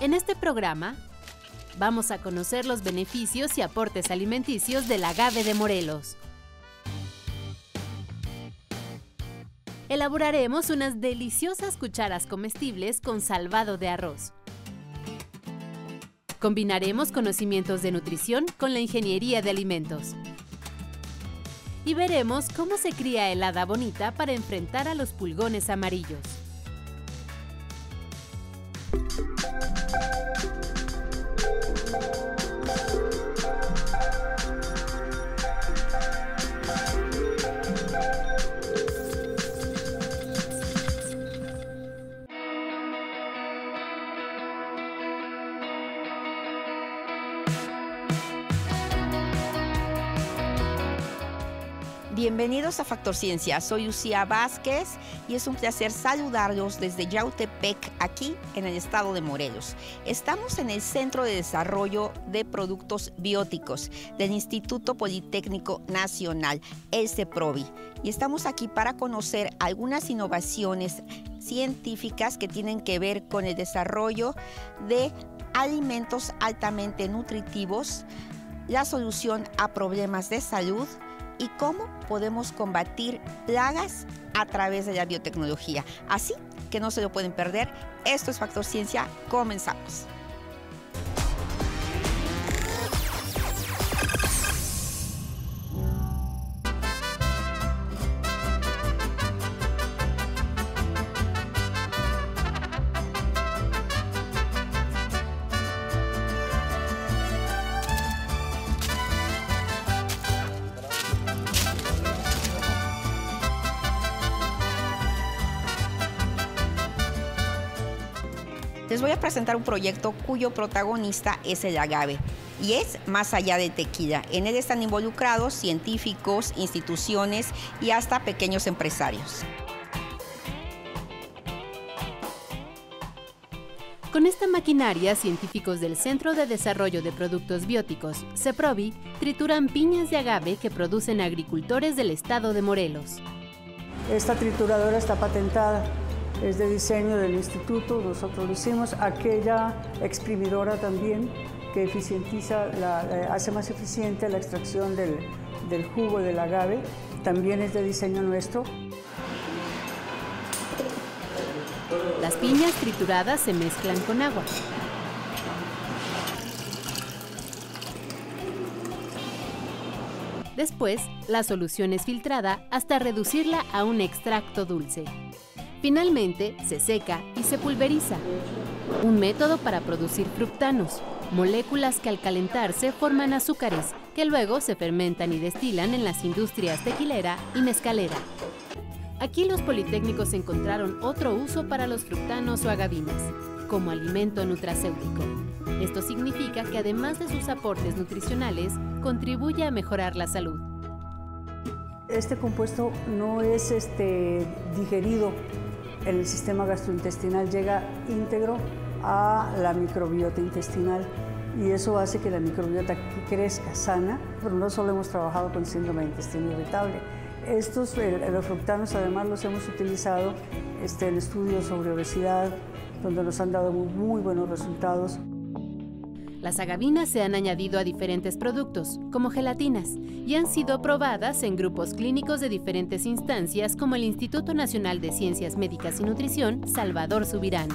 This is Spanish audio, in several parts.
En este programa vamos a conocer los beneficios y aportes alimenticios del agave de Morelos. Elaboraremos unas deliciosas cucharas comestibles con salvado de arroz. Combinaremos conocimientos de nutrición con la ingeniería de alimentos. Y veremos cómo se cría el hada bonita para enfrentar a los pulgones amarillos. Bienvenidos a Factor Ciencia. Soy Lucía Vázquez y es un placer saludarlos desde Yautepec, aquí en el estado de Morelos. Estamos en el Centro de Desarrollo de Productos Bióticos del Instituto Politécnico Nacional, el CEPROVI, y estamos aquí para conocer algunas innovaciones científicas que tienen que ver con el desarrollo de alimentos altamente nutritivos, la solución a problemas de salud, y cómo podemos combatir plagas a través de la biotecnología. Así que no se lo pueden perder. Esto es Factor Ciencia. Comenzamos. Presentar un proyecto cuyo protagonista es el agave y es más allá de tequila. En él están involucrados científicos, instituciones y hasta pequeños empresarios. Con esta maquinaria, científicos del Centro de Desarrollo de Productos Bióticos, CEPROVI, trituran piñas de agave que producen agricultores del estado de Morelos. Esta trituradora está patentada es de diseño del instituto, nosotros lo hicimos, aquella exprimidora también que eficientiza, eh, hace más eficiente la extracción del, del jugo del agave, también es de diseño nuestro. Las piñas trituradas se mezclan con agua. Después, la solución es filtrada hasta reducirla a un extracto dulce. Finalmente, se seca y se pulveriza. Un método para producir fructanos, moléculas que al calentarse forman azúcares, que luego se fermentan y destilan en las industrias tequilera y mezcalera. Aquí los politécnicos encontraron otro uso para los fructanos o agavinas, como alimento nutracéutico. Esto significa que además de sus aportes nutricionales, contribuye a mejorar la salud. Este compuesto no es este, digerido el sistema gastrointestinal llega íntegro a la microbiota intestinal y eso hace que la microbiota crezca sana, pero no solo hemos trabajado con síndrome de intestino irritable. Estos, los fructanos, además los hemos utilizado este, en estudios sobre obesidad, donde nos han dado muy buenos resultados. Las agavinas se han añadido a diferentes productos, como gelatinas, y han sido probadas en grupos clínicos de diferentes instancias como el Instituto Nacional de Ciencias Médicas y Nutrición, Salvador Subirán.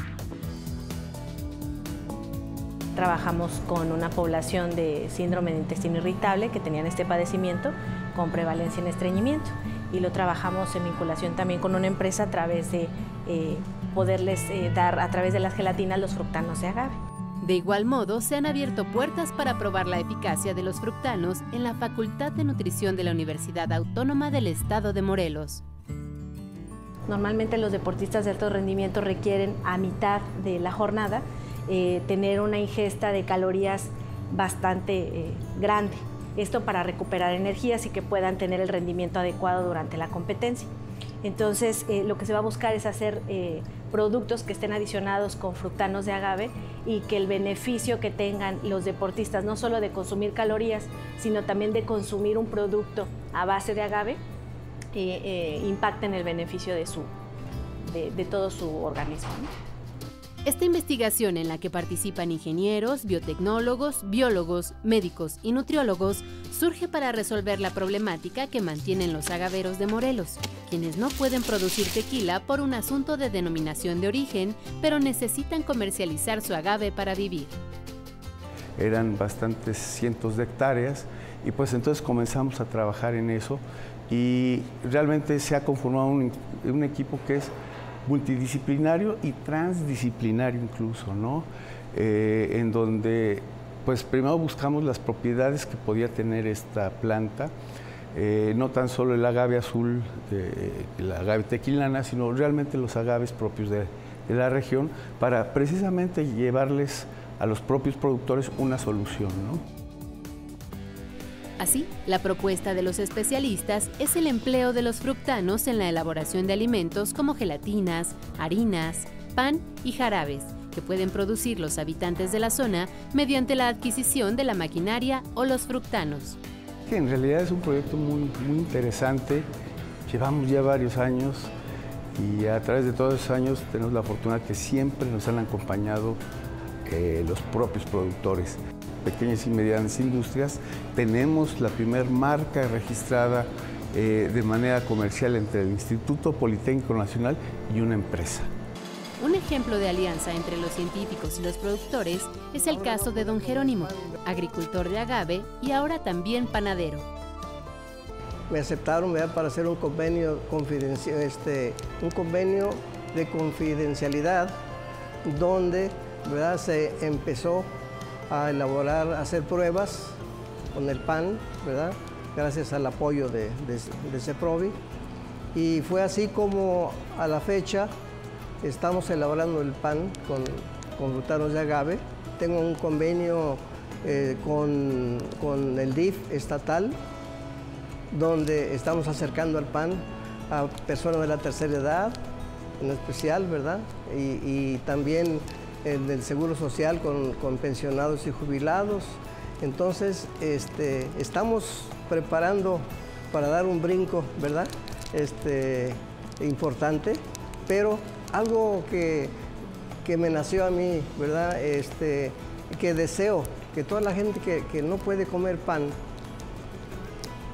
Trabajamos con una población de síndrome de intestino irritable que tenían este padecimiento con prevalencia en estreñimiento y lo trabajamos en vinculación también con una empresa a través de eh, poderles eh, dar a través de las gelatinas los fructanos de agave. De igual modo, se han abierto puertas para probar la eficacia de los fructanos en la Facultad de Nutrición de la Universidad Autónoma del Estado de Morelos. Normalmente los deportistas de alto rendimiento requieren a mitad de la jornada eh, tener una ingesta de calorías bastante eh, grande. Esto para recuperar energías y que puedan tener el rendimiento adecuado durante la competencia. Entonces, eh, lo que se va a buscar es hacer eh, productos que estén adicionados con fructanos de agave y que el beneficio que tengan los deportistas, no solo de consumir calorías, sino también de consumir un producto a base de agave, eh, impacten el beneficio de, su, de, todo su organismo. Esta investigación en la que participan ingenieros, biotecnólogos, biólogos, médicos y nutriólogos surge para resolver la problemática que mantienen los agaveros de Morelos, quienes no pueden producir tequila por un asunto de denominación de origen, pero necesitan comercializar su agave para vivir. Eran bastantes cientos de hectáreas y pues entonces comenzamos a trabajar en eso y realmente se ha conformado un, un equipo que es multidisciplinario y transdisciplinario incluso, ¿no? Eh, en donde, pues primero buscamos las propiedades que podía tener esta planta, eh, no tan solo el agave azul, la agave tequilana, sino realmente los agaves propios de, de la región, para precisamente llevarles a los propios productores una solución, ¿no? Así, la propuesta de los especialistas es el empleo de los fructanos en la elaboración de alimentos como gelatinas, harinas, pan y jarabes, que pueden producir los habitantes de la zona mediante la adquisición de la maquinaria o los fructanos. En realidad es un proyecto muy, interesante. Llevamos ya varios años y a través de todos esos años tenemos la fortuna que siempre nos han acompañado eh, los propios productores pequeñas y medianas industrias, tenemos la primera marca registrada eh, de manera comercial entre el Instituto Politécnico Nacional y una empresa. Un ejemplo de alianza entre los científicos y los productores es el caso de don Jerónimo, agricultor de agave y ahora también panadero. Me aceptaron para hacer un convenio, este, un convenio de confidencialidad donde ¿verdad? se empezó a elaborar, hacer pruebas con el pan, ¿verdad? Gracias al apoyo de, de, CEPROVI. Y fue así como a la fecha estamos elaborando el pan con, con de agave. Tengo un convenio eh, con, con, el DIF estatal, donde estamos acercando al pan a personas de la tercera edad, en especial, ¿verdad? Y también del Seguro Social con, pensionados y jubilados. Entonces, este, estamos preparando para dar un brinco, ¿verdad? Este, importante, pero algo que, me nació a mí, ¿verdad? Este, que deseo que toda la gente que, no puede comer pan,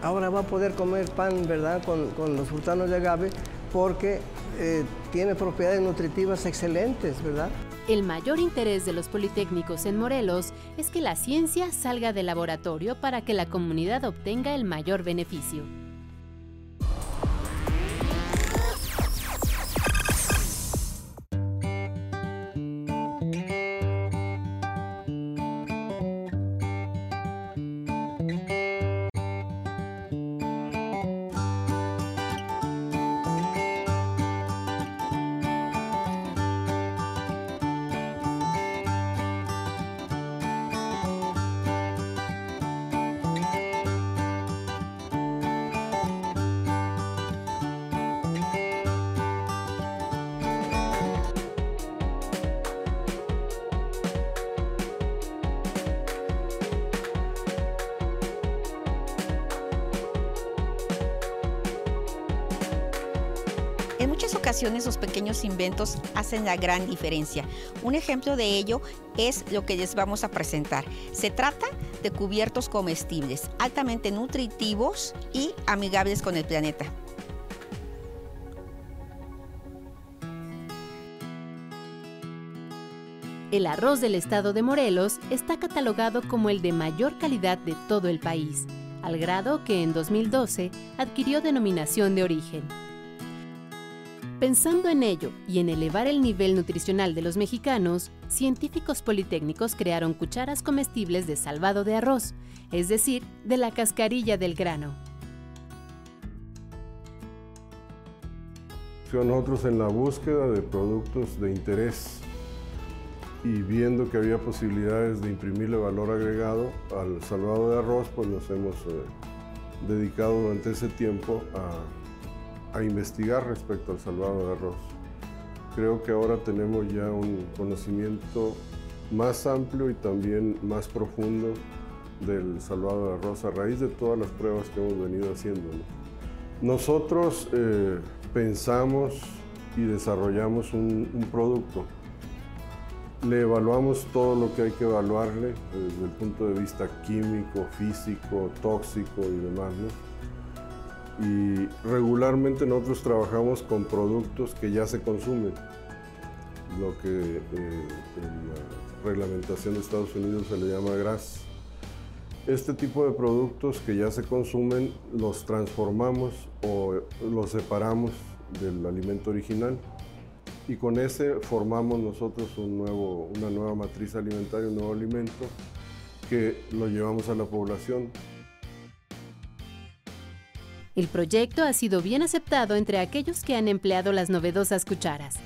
ahora va a poder comer pan, ¿verdad? Con, los frutanos de agave, porque eh, tiene propiedades nutritivas excelentes, ¿verdad? El mayor interés de los politécnicos en Morelos es que la ciencia salga del laboratorio para que la comunidad obtenga el mayor beneficio. Esos pequeños inventos hacen la gran diferencia. Un ejemplo de ello es lo que les vamos a presentar. Se trata de cubiertos comestibles, altamente nutritivos y amigables con el planeta. El arroz del estado de Morelos está catalogado como el de mayor calidad de todo el país, al grado que en 2012 adquirió denominación de origen. Pensando en ello y en elevar el nivel nutricional de los mexicanos, científicos politécnicos crearon cucharas comestibles de salvado de arroz, es decir, de la cascarilla del grano. Nosotros en la búsqueda de productos de interés y viendo que había posibilidades de imprimirle valor agregado al salvado de arroz, pues nos hemos eh, dedicado durante ese tiempo a a investigar respecto al salvado de arroz. Creo que ahora tenemos ya un conocimiento más amplio y también más profundo del salvado de arroz a raíz de todas las pruebas que hemos venido haciendo. Nosotros eh, pensamos y desarrollamos un, producto le evaluamos todo lo que hay que evaluarle desde el punto de vista químico, físico, tóxico y demás. Y regularmente nosotros trabajamos con productos que ya se consumen, lo que eh, en la reglamentación de Estados Unidos se le llama GRAS. Este tipo de productos que ya se consumen los transformamos o los separamos del alimento original y con ese formamos nosotros un nuevo, una nueva matriz alimentaria, un nuevo alimento que lo llevamos a la población. El proyecto ha sido bien aceptado entre aquellos que han empleado las novedosas cucharas.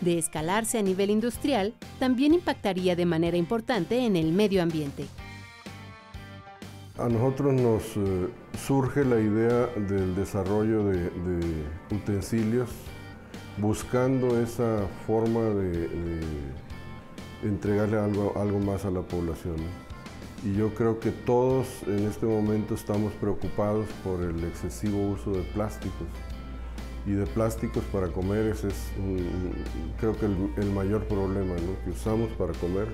De escalarse a nivel industrial, también impactaría de manera importante en el medio ambiente. A nosotros nos eh, surge la idea del desarrollo de utensilios buscando esa forma de, entregarle algo, algo, más a la población. Y yo creo que todos en este momento estamos preocupados por el excesivo uso de plásticos. Y de plásticos para comer ese es creo que el, mayor problema que usamos para comer.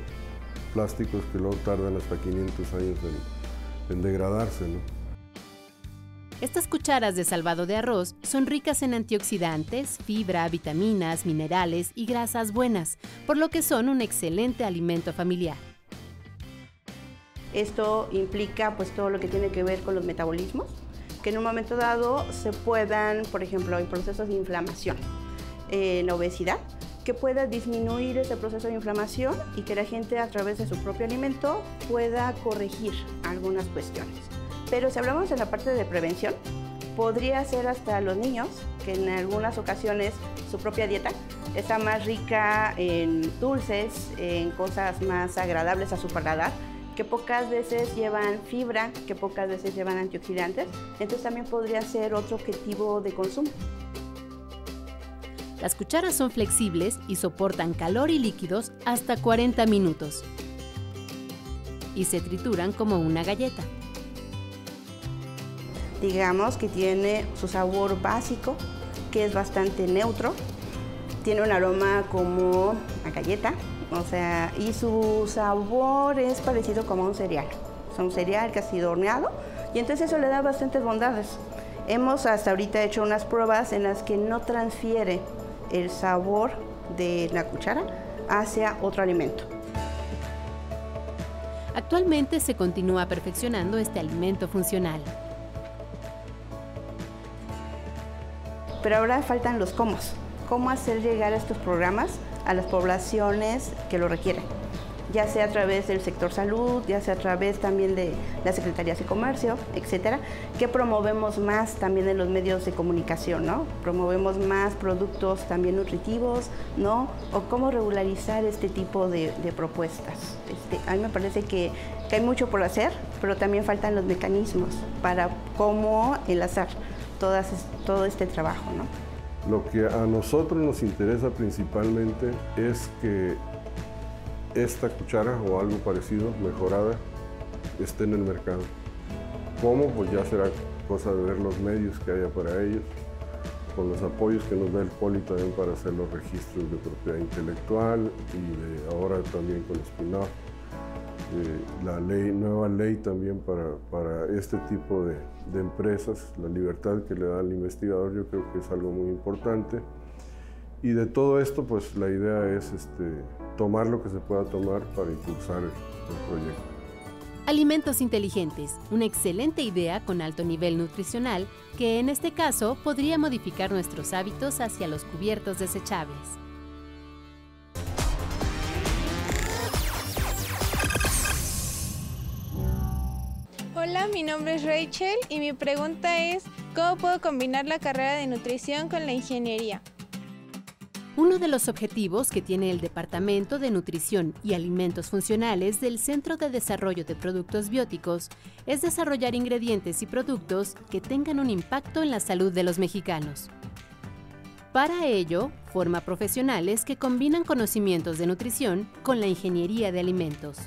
Plásticos que luego tardan hasta 500 años en, en degradarse. ¿no? Estas cucharas de salvado de arroz son ricas en antioxidantes, fibra, vitaminas, minerales y grasas buenas, por lo que son un excelente alimento familiar. Esto implica pues todo lo que tiene que ver con los metabolismos, que en un momento dado se puedan, por ejemplo, en procesos de inflamación, en obesidad, que pueda disminuir ese proceso de inflamación y que la gente a través de su propio alimento pueda corregir algunas cuestiones. Pero si hablamos en la parte de prevención, podría ser hasta los niños, que en algunas ocasiones su propia dieta está más rica en dulces, en cosas más agradables a su paladar, que pocas veces llevan fibra, que pocas veces llevan antioxidantes, entonces también podría ser otro objetivo de consumo. Las cucharas son flexibles y soportan calor y líquidos hasta 40 minutos. Y se trituran como una galleta. Digamos que tiene su sabor básico, que es bastante neutro, tiene un aroma como a galleta, o sea, y su sabor es parecido como a un cereal. Es un cereal que ha sido horneado y entonces eso le da bastantes bondades. Hemos hasta ahorita hecho unas pruebas en las que no transfiere el sabor de la cuchara hacia otro alimento. Actualmente se continúa perfeccionando este alimento funcional. Pero ahora faltan los cómo. Cómo hacer llegar estos programas a las poblaciones que lo requieren ya sea a través del sector salud, ya sea a través también de las secretarías de comercio, etcétera, que promovemos más también en los medios de comunicación, ¿no? Promovemos más productos también nutritivos, ¿no? O cómo regularizar este tipo de, propuestas. Este, a mí me parece que, hay mucho por hacer, pero también faltan los mecanismos para cómo enlazar todo este trabajo. ¿no? Lo que a nosotros nos interesa principalmente es que esta cuchara o algo parecido, mejorada, esté en el mercado. ¿Cómo? Pues ya será cosa de ver los medios que haya para ellos, con los apoyos que nos da el POLI también para hacer los registros de propiedad intelectual y de ahora también con Spinoff la ley, nueva ley también para, para este tipo de, de, empresas, la libertad que le da al investigador, yo creo que es algo muy importante. Y de todo esto, pues la idea es este, tomar lo que se pueda tomar para impulsar el proyecto. Alimentos inteligentes, una excelente idea con alto nivel nutricional que en este caso podría modificar nuestros hábitos hacia los cubiertos desechables. Hola, mi nombre es Rachel y mi pregunta es, ¿cómo puedo combinar la carrera de nutrición con la ingeniería? Uno de los objetivos que tiene el Departamento de Nutrición y Alimentos Funcionales del Centro de Desarrollo de Productos Bióticos es desarrollar ingredientes y productos que tengan un impacto en la salud de los mexicanos. Para ello, forma profesionales que combinan conocimientos de nutrición con la ingeniería de alimentos.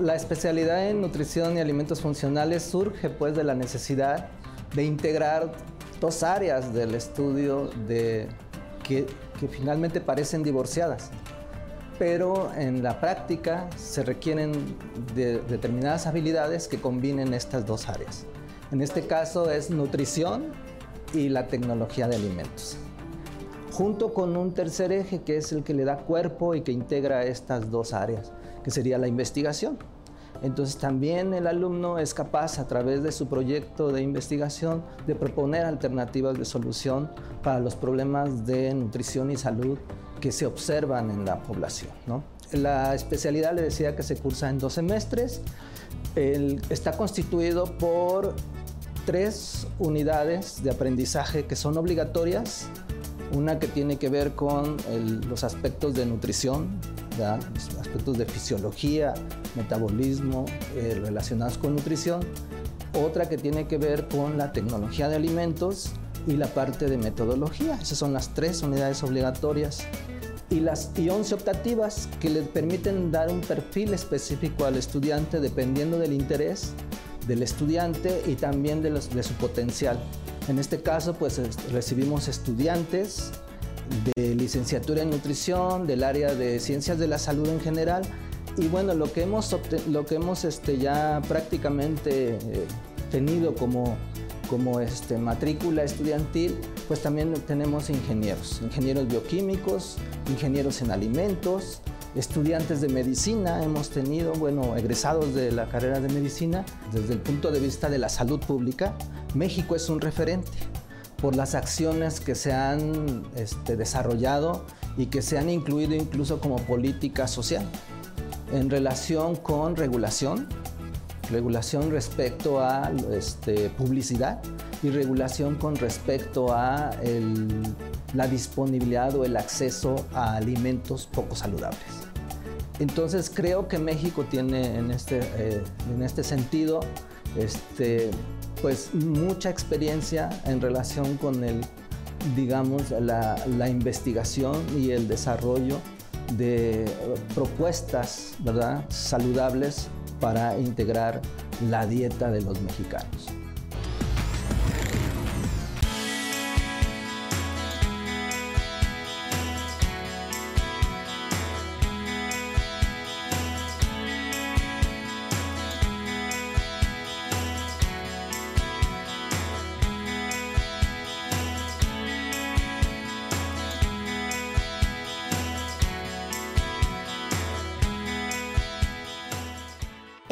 La especialidad en nutrición y alimentos funcionales surge pues de la necesidad de integrar dos áreas del estudio de, que, finalmente parecen divorciadas. pero en la práctica se requieren de determinadas habilidades que combinen estas dos áreas. En este caso es nutrición y la tecnología de alimentos. Junto con un tercer eje que es el que le da cuerpo y que integra estas dos áreas, que sería la investigación. Entonces también el alumno es capaz a través de su proyecto de investigación de proponer alternativas de solución para los problemas de nutrición y salud que se observan en la población. La especialidad le decía que se cursa en dos semestres. está constituido por tres unidades de aprendizaje que son obligatorias. Una que tiene que ver con los aspectos de nutrición, los aspectos de fisiología, metabolismo eh, relacionados con nutrición. Otra que tiene que ver con la tecnología de alimentos y la parte de metodología. Esas son las tres unidades obligatorias. Y las y 11 optativas que le permiten dar un perfil específico al estudiante dependiendo del interés del estudiante y también de, de su potencial. En este caso, pues recibimos estudiantes de licenciatura en nutrición, del área de ciencias de la salud en general. Y bueno, lo que hemos, lo que hemos este, ya prácticamente eh, tenido como, como este, matrícula estudiantil, pues también tenemos ingenieros, ingenieros bioquímicos, ingenieros en alimentos, estudiantes de medicina, hemos tenido, bueno, egresados de la carrera de medicina, desde el punto de vista de la salud pública, México es un referente por las acciones que se han este, desarrollado y que se han incluido incluso como política social en relación con regulación, regulación respecto a este, publicidad y regulación con respecto a la disponibilidad o el acceso a alimentos poco saludables. Entonces creo que México tiene en este, eh, en este sentido este, pues mucha experiencia en relación con el, digamos, la, la investigación y el desarrollo de propuestas ¿verdad? saludables para integrar la dieta de los mexicanos.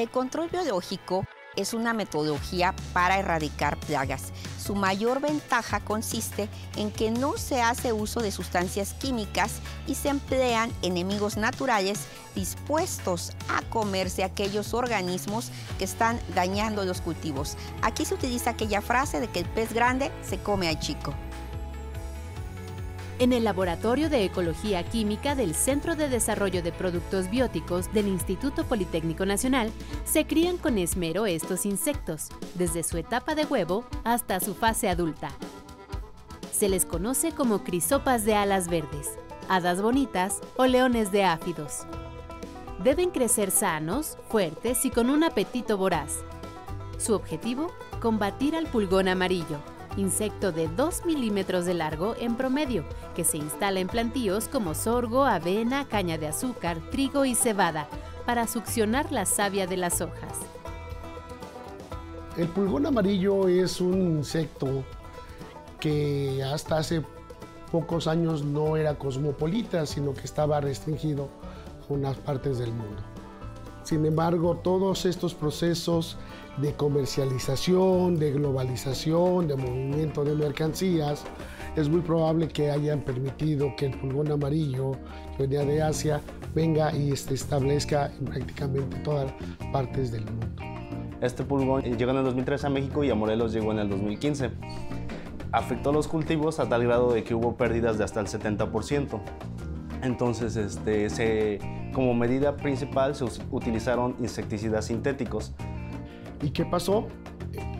El control biológico es una metodología para erradicar plagas. Su mayor ventaja consiste en que no se hace uso de sustancias químicas y se emplean enemigos naturales dispuestos a comerse aquellos organismos que están dañando los cultivos. Aquí se utiliza aquella frase de que el pez grande se come al chico. En el Laboratorio de Ecología Química del Centro de Desarrollo de Productos Bióticos del Instituto Politécnico Nacional, se crían con esmero estos insectos, desde su etapa de huevo hasta su fase adulta. Se les conoce como crisopas de alas verdes, hadas bonitas o leones de áfidos. Deben crecer sanos, fuertes y con un apetito voraz. Su objetivo, combatir al pulgón amarillo, insecto de 2 milímetros de largo en promedio, que se instala en plantíos como sorgo, avena, caña de azúcar, trigo y cebada, para succionar la savia de las hojas. El pulgón amarillo es un insecto que hasta hace pocos años no era cosmopolita, sino que estaba restringido a unas partes del mundo. Sin embargo, todos estos procesos de comercialización, de globalización, de movimiento de mercancías, es muy probable que hayan permitido que el pulgón amarillo que venía de Asia venga y se establezca en prácticamente todas partes del mundo. Este pulgón llegó en el 2013 a México y a Morelos llegó en el 2015. Afectó los cultivos a tal grado de que hubo pérdidas de hasta el 70%. Entonces, este, como medida principal se utilizaron insecticidas sintéticos ¿Y qué pasó?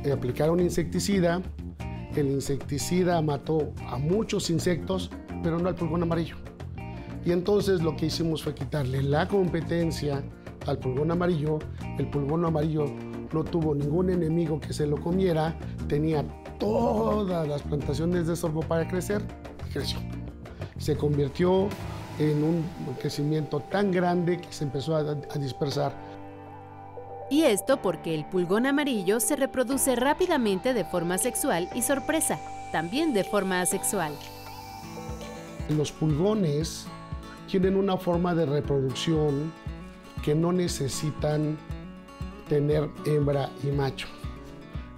Eh, aplicaron insecticida, el insecticida mató a muchos insectos, pero no al pulgón amarillo. Y entonces lo que hicimos fue quitarle la competencia al pulgón amarillo. El pulgón amarillo no tuvo ningún enemigo que se lo comiera, tenía todas las plantaciones de sorgo para crecer creció. Se convirtió en un crecimiento tan grande que se empezó a, a dispersar. Y esto porque el pulgón amarillo se reproduce rápidamente de forma sexual y sorpresa, también de forma asexual. Los pulgones tienen una forma de reproducción que no necesitan tener hembra y macho.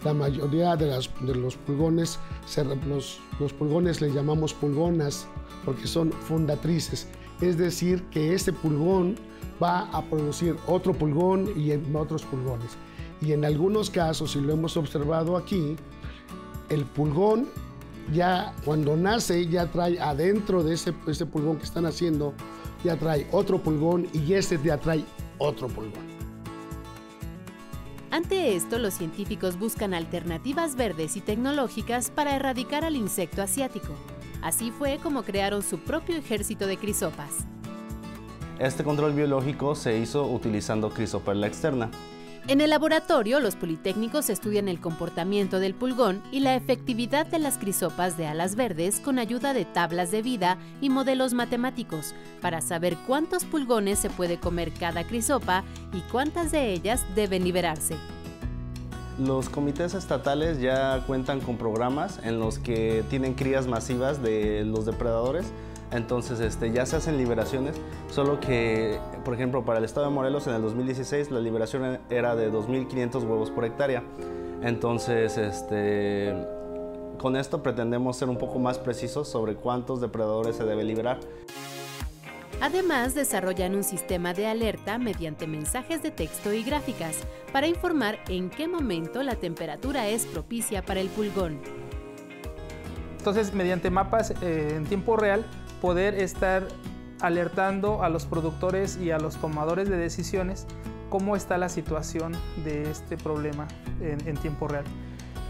La mayoría de, los pulgones, los, pulgones les llamamos pulgonas porque son fundatrices, es decir, que este pulgón va a producir otro pulgón y otros pulgones. Y en algunos casos, si lo hemos observado aquí, el pulgón ya cuando nace ya trae adentro de ese, ese pulgón que están haciendo, ya trae otro pulgón y este ya trae otro pulgón. Ante esto, los científicos buscan alternativas verdes y tecnológicas para erradicar al insecto asiático. Así fue como crearon su propio ejército de crisopas. Este control biológico se hizo utilizando crisoperla externa. En el laboratorio, los politécnicos estudian el comportamiento del pulgón y la efectividad de las crisopas de alas verdes con ayuda de tablas de vida y modelos matemáticos para saber cuántos pulgones se puede comer cada crisopa y cuántas de ellas deben liberarse. Los comités estatales ya cuentan con programas en los que tienen crías masivas de los depredadores entonces este, ya se hacen liberaciones, solo que, por ejemplo, para el estado de Morelos en el 2016 la liberación era de 2.500 huevos por hectárea. Entonces, este, con esto pretendemos ser un poco más precisos sobre cuántos depredadores se debe liberar. Además, desarrollan un sistema de alerta mediante mensajes de texto y gráficas para informar en qué momento la temperatura es propicia para el pulgón. Entonces, mediante mapas eh, en tiempo real, poder estar alertando a los productores y a los tomadores de decisiones cómo está la situación de este problema en, tiempo real.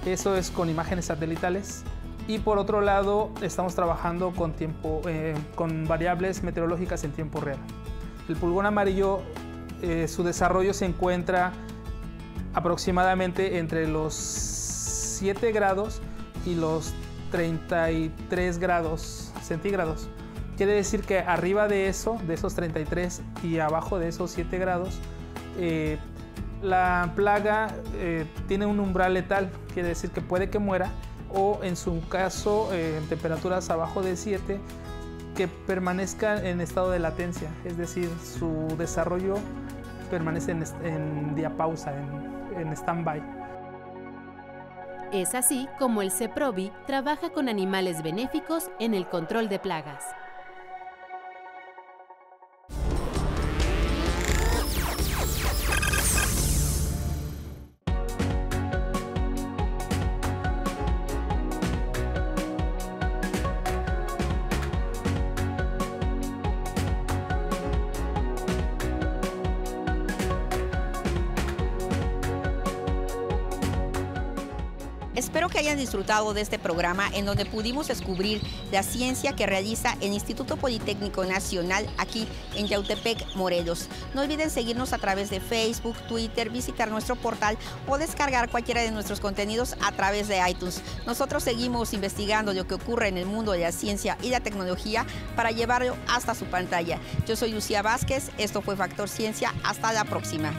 Eso es con imágenes satelitales y por otro lado estamos trabajando con, tiempo, eh, con variables meteorológicas en tiempo real. El pulgón amarillo, eh, su desarrollo se encuentra aproximadamente entre los 7 grados y los 33 grados centígrados. Quiere decir que arriba de eso, de esos 33 y abajo de esos 7 grados, eh, la plaga eh, tiene un umbral letal, quiere decir que puede que muera, o en su caso, eh, en temperaturas abajo de 7, que permanezca en estado de latencia, es decir, su desarrollo permanece en, en diapausa, en, en stand-by. Es así como el CEPROBI trabaja con animales benéficos en el control de plagas. Disfrutado de este programa en donde pudimos descubrir la ciencia que realiza el Instituto Politécnico Nacional aquí en Yautepec, Morelos. No olviden seguirnos a través de Facebook, Twitter, visitar nuestro portal o descargar cualquiera de nuestros contenidos a través de iTunes. Nosotros seguimos investigando lo que ocurre en el mundo de la ciencia y la tecnología para llevarlo hasta su pantalla. Yo soy Lucía Vázquez, esto fue Factor Ciencia, hasta la próxima.